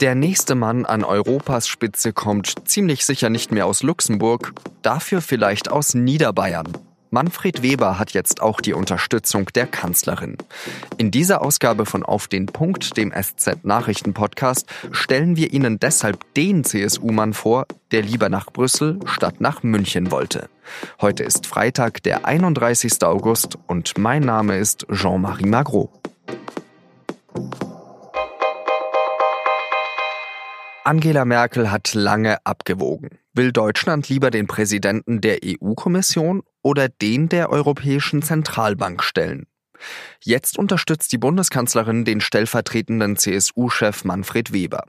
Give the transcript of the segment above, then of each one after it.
Der nächste Mann an Europas Spitze kommt ziemlich sicher nicht mehr aus Luxemburg, dafür vielleicht aus Niederbayern. Manfred Weber hat jetzt auch die Unterstützung der Kanzlerin. In dieser Ausgabe von Auf den Punkt, dem SZ-Nachrichten-Podcast, stellen wir Ihnen deshalb den CSU-Mann vor, der lieber nach Brüssel statt nach München wollte. Heute ist Freitag, der 31. August und mein Name ist Jean-Marie Magro. Angela Merkel hat lange abgewogen. Will Deutschland lieber den Präsidenten der EU-Kommission oder den der Europäischen Zentralbank stellen? Jetzt unterstützt die Bundeskanzlerin den stellvertretenden CSU-Chef Manfred Weber.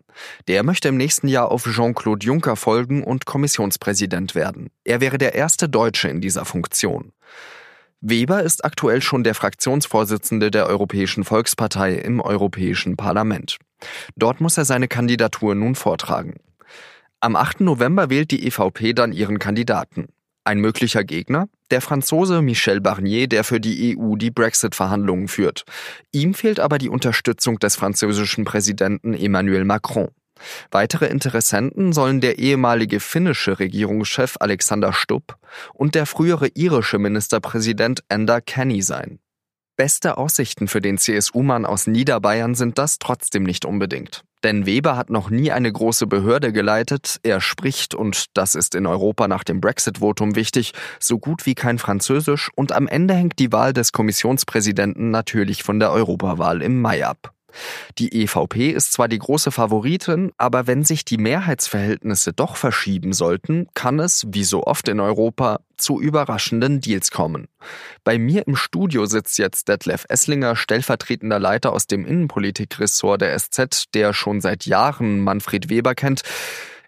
Der möchte im nächsten Jahr auf Jean-Claude Juncker folgen und Kommissionspräsident werden. Er wäre der erste Deutsche in dieser Funktion. Weber ist aktuell schon der Fraktionsvorsitzende der Europäischen Volkspartei im Europäischen Parlament. Dort muss er seine Kandidatur nun vortragen. Am 8. November wählt die EVP dann ihren Kandidaten. Ein möglicher Gegner? Der Franzose Michel Barnier, der für die EU die Brexit-Verhandlungen führt. Ihm fehlt aber die Unterstützung des französischen Präsidenten Emmanuel Macron. Weitere Interessenten sollen der ehemalige finnische Regierungschef Alexander Stubb und der frühere irische Ministerpräsident Enda Kenny sein. Beste Aussichten für den CSU-Mann aus Niederbayern sind das trotzdem nicht unbedingt. Denn Weber hat noch nie eine große Behörde geleitet, er spricht, und das ist in Europa nach dem Brexit-Votum wichtig, so gut wie kein Französisch und am Ende hängt die Wahl des Kommissionspräsidenten natürlich von der Europawahl im Mai ab. Die EVP ist zwar die große Favoritin, aber wenn sich die Mehrheitsverhältnisse doch verschieben sollten, kann es, wie so oft in Europa, zu überraschenden Deals kommen. Bei mir im Studio sitzt jetzt Detlef Esslinger, stellvertretender Leiter aus dem Innenpolitikressort der SZ, der schon seit Jahren Manfred Weber kennt.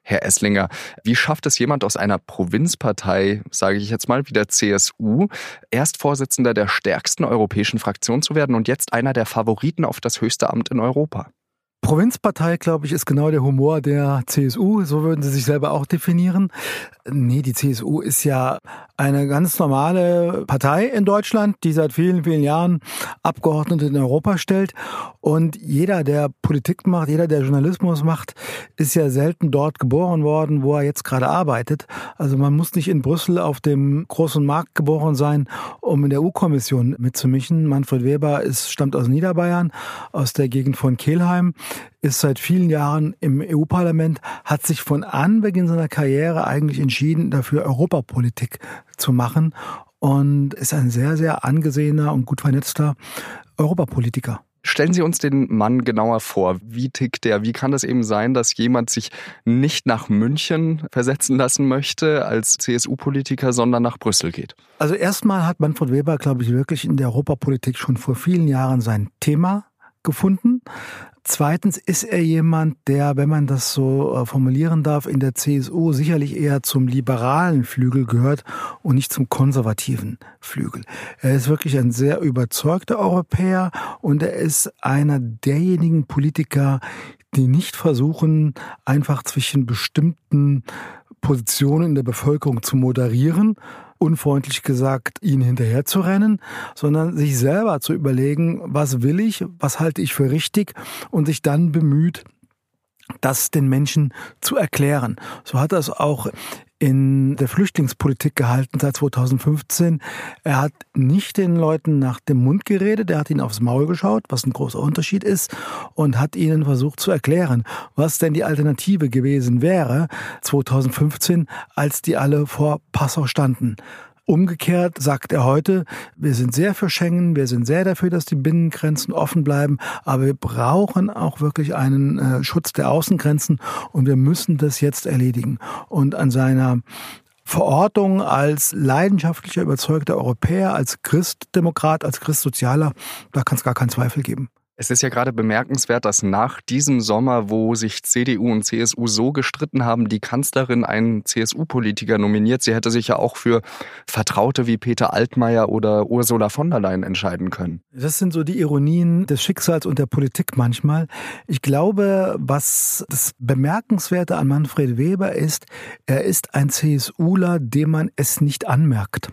Herr Esslinger, wie schafft es jemand aus einer Provinzpartei, sage ich jetzt mal, wie der CSU, erst Vorsitzender der stärksten europäischen Fraktion zu werden und jetzt einer der Favoriten auf das höchste Amt in Europa? Provinzpartei, glaube ich, ist genau der Humor der CSU. So würden sie sich selber auch definieren. Nee, die CSU ist ja eine ganz normale Partei in Deutschland, die seit vielen, vielen Jahren Abgeordnete in Europa stellt. Und jeder, der Politik macht, jeder, der Journalismus macht, ist ja selten dort geboren worden, wo er jetzt gerade arbeitet. Also man muss nicht in Brüssel auf dem großen Markt geboren sein, um in der EU-Kommission mitzumischen. Manfred Weber ist, stammt aus Niederbayern, aus der Gegend von Kelheim ist seit vielen Jahren im EU-Parlament, hat sich von Anbeginn seiner Karriere eigentlich entschieden, dafür Europapolitik zu machen und ist ein sehr, sehr angesehener und gut vernetzter Europapolitiker. Stellen Sie uns den Mann genauer vor. Wie tickt der? Wie kann das eben sein, dass jemand sich nicht nach München versetzen lassen möchte als CSU-Politiker, sondern nach Brüssel geht? Also erstmal hat Manfred Weber, glaube ich, wirklich in der Europapolitik schon vor vielen Jahren sein Thema gefunden. Zweitens ist er jemand, der, wenn man das so äh, formulieren darf, in der CSU sicherlich eher zum liberalen Flügel gehört und nicht zum konservativen Flügel. Er ist wirklich ein sehr überzeugter Europäer und er ist einer derjenigen Politiker, die nicht versuchen, einfach zwischen bestimmten Positionen in der Bevölkerung zu moderieren, unfreundlich gesagt, ihnen hinterher zu rennen, sondern sich selber zu überlegen, was will ich, was halte ich für richtig und sich dann bemüht, das den Menschen zu erklären. So hat es auch in der Flüchtlingspolitik gehalten seit 2015. Er hat nicht den Leuten nach dem Mund geredet, er hat ihnen aufs Maul geschaut, was ein großer Unterschied ist, und hat ihnen versucht zu erklären, was denn die Alternative gewesen wäre 2015, als die alle vor Passau standen. Umgekehrt sagt er heute, wir sind sehr für Schengen, wir sind sehr dafür, dass die Binnengrenzen offen bleiben, aber wir brauchen auch wirklich einen äh, Schutz der Außengrenzen und wir müssen das jetzt erledigen. Und an seiner Verortung als leidenschaftlicher, überzeugter Europäer, als Christdemokrat, als Christsozialer, da kann es gar keinen Zweifel geben. Es ist ja gerade bemerkenswert, dass nach diesem Sommer, wo sich CDU und CSU so gestritten haben, die Kanzlerin einen CSU-Politiker nominiert. Sie hätte sich ja auch für Vertraute wie Peter Altmaier oder Ursula von der Leyen entscheiden können. Das sind so die Ironien des Schicksals und der Politik manchmal. Ich glaube, was das Bemerkenswerte an Manfred Weber ist, er ist ein CSUler, dem man es nicht anmerkt.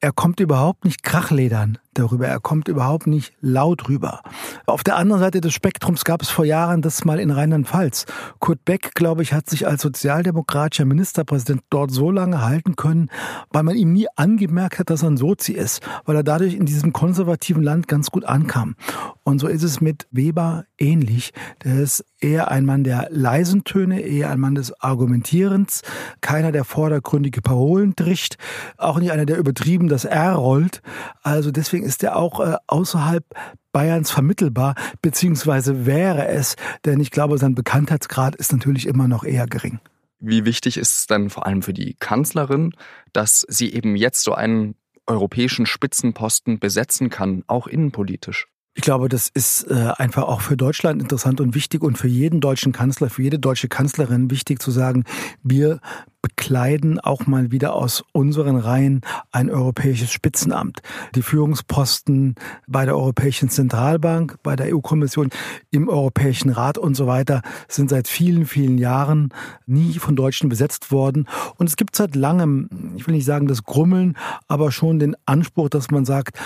Er kommt überhaupt nicht krachledern darüber. Er kommt überhaupt nicht laut rüber. Auf der anderen Seite des Spektrums gab es vor Jahren das mal in Rheinland-Pfalz. Kurt Beck, glaube ich, hat sich als sozialdemokratischer Ministerpräsident dort so lange halten können, weil man ihm nie angemerkt hat, dass er ein Sozi ist, weil er dadurch in diesem konservativen Land ganz gut ankam. Und so ist es mit Weber ähnlich. Der ist eher ein Mann der leisen Töne, eher ein Mann des Argumentierens, keiner, der vordergründige Parolen tricht, auch nicht einer, der übertrieben das R rollt. Also deswegen ist er auch äh, außerhalb Bayerns vermittelbar, beziehungsweise wäre es, denn ich glaube, sein Bekanntheitsgrad ist natürlich immer noch eher gering. Wie wichtig ist es denn vor allem für die Kanzlerin, dass sie eben jetzt so einen europäischen Spitzenposten besetzen kann, auch innenpolitisch? Ich glaube, das ist äh, einfach auch für Deutschland interessant und wichtig und für jeden deutschen Kanzler, für jede deutsche Kanzlerin wichtig zu sagen, wir bekleiden auch mal wieder aus unseren Reihen ein europäisches Spitzenamt. Die Führungsposten bei der Europäischen Zentralbank, bei der EU-Kommission, im Europäischen Rat und so weiter sind seit vielen, vielen Jahren nie von Deutschen besetzt worden. Und es gibt seit langem, ich will nicht sagen das Grummeln, aber schon den Anspruch, dass man sagt,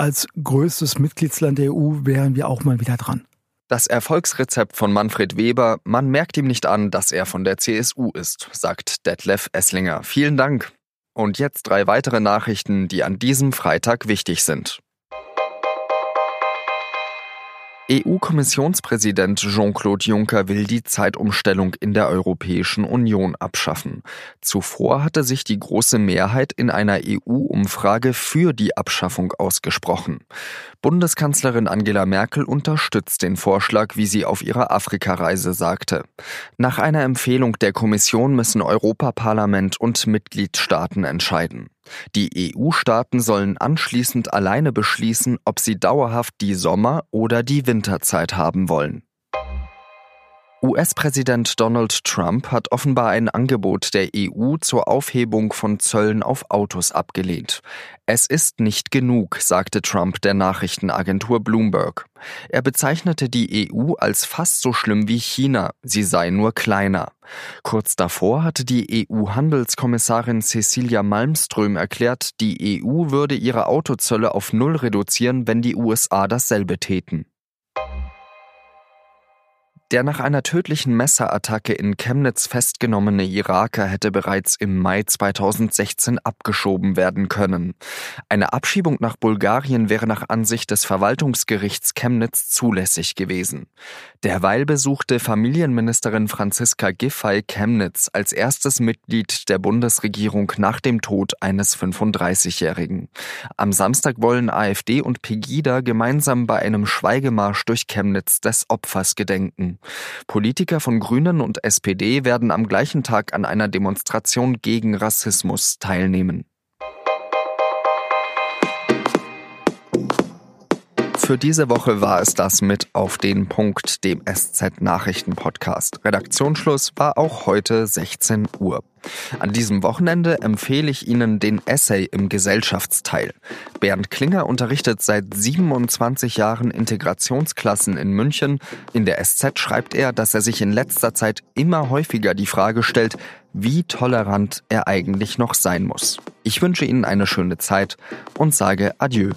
als größtes Mitgliedsland der EU wären wir auch mal wieder dran. Das Erfolgsrezept von Manfred Weber, man merkt ihm nicht an, dass er von der CSU ist, sagt Detlef Esslinger. Vielen Dank. Und jetzt drei weitere Nachrichten, die an diesem Freitag wichtig sind. EU-Kommissionspräsident Jean-Claude Juncker will die Zeitumstellung in der Europäischen Union abschaffen. Zuvor hatte sich die große Mehrheit in einer EU-Umfrage für die Abschaffung ausgesprochen. Bundeskanzlerin Angela Merkel unterstützt den Vorschlag, wie sie auf ihrer Afrikareise sagte. Nach einer Empfehlung der Kommission müssen Europaparlament und Mitgliedstaaten entscheiden. Die EU-Staaten sollen anschließend alleine beschließen, ob sie dauerhaft die Sommer- oder die Winterzeit haben wollen. US-Präsident Donald Trump hat offenbar ein Angebot der EU zur Aufhebung von Zöllen auf Autos abgelehnt. Es ist nicht genug, sagte Trump der Nachrichtenagentur Bloomberg. Er bezeichnete die EU als fast so schlimm wie China, sie sei nur kleiner. Kurz davor hatte die EU-Handelskommissarin Cecilia Malmström erklärt, die EU würde ihre Autozölle auf Null reduzieren, wenn die USA dasselbe täten. Der nach einer tödlichen Messerattacke in Chemnitz festgenommene Iraker hätte bereits im Mai 2016 abgeschoben werden können. Eine Abschiebung nach Bulgarien wäre nach Ansicht des Verwaltungsgerichts Chemnitz zulässig gewesen. Derweil besuchte Familienministerin Franziska Giffey Chemnitz als erstes Mitglied der Bundesregierung nach dem Tod eines 35-Jährigen. Am Samstag wollen AfD und Pegida gemeinsam bei einem Schweigemarsch durch Chemnitz des Opfers gedenken. Politiker von Grünen und SPD werden am gleichen Tag an einer Demonstration gegen Rassismus teilnehmen. Für diese Woche war es das mit auf den Punkt, dem SZ Nachrichten Podcast. Redaktionsschluss war auch heute 16 Uhr. An diesem Wochenende empfehle ich Ihnen den Essay im Gesellschaftsteil. Bernd Klinger unterrichtet seit 27 Jahren Integrationsklassen in München. In der SZ schreibt er, dass er sich in letzter Zeit immer häufiger die Frage stellt, wie tolerant er eigentlich noch sein muss. Ich wünsche Ihnen eine schöne Zeit und sage Adieu.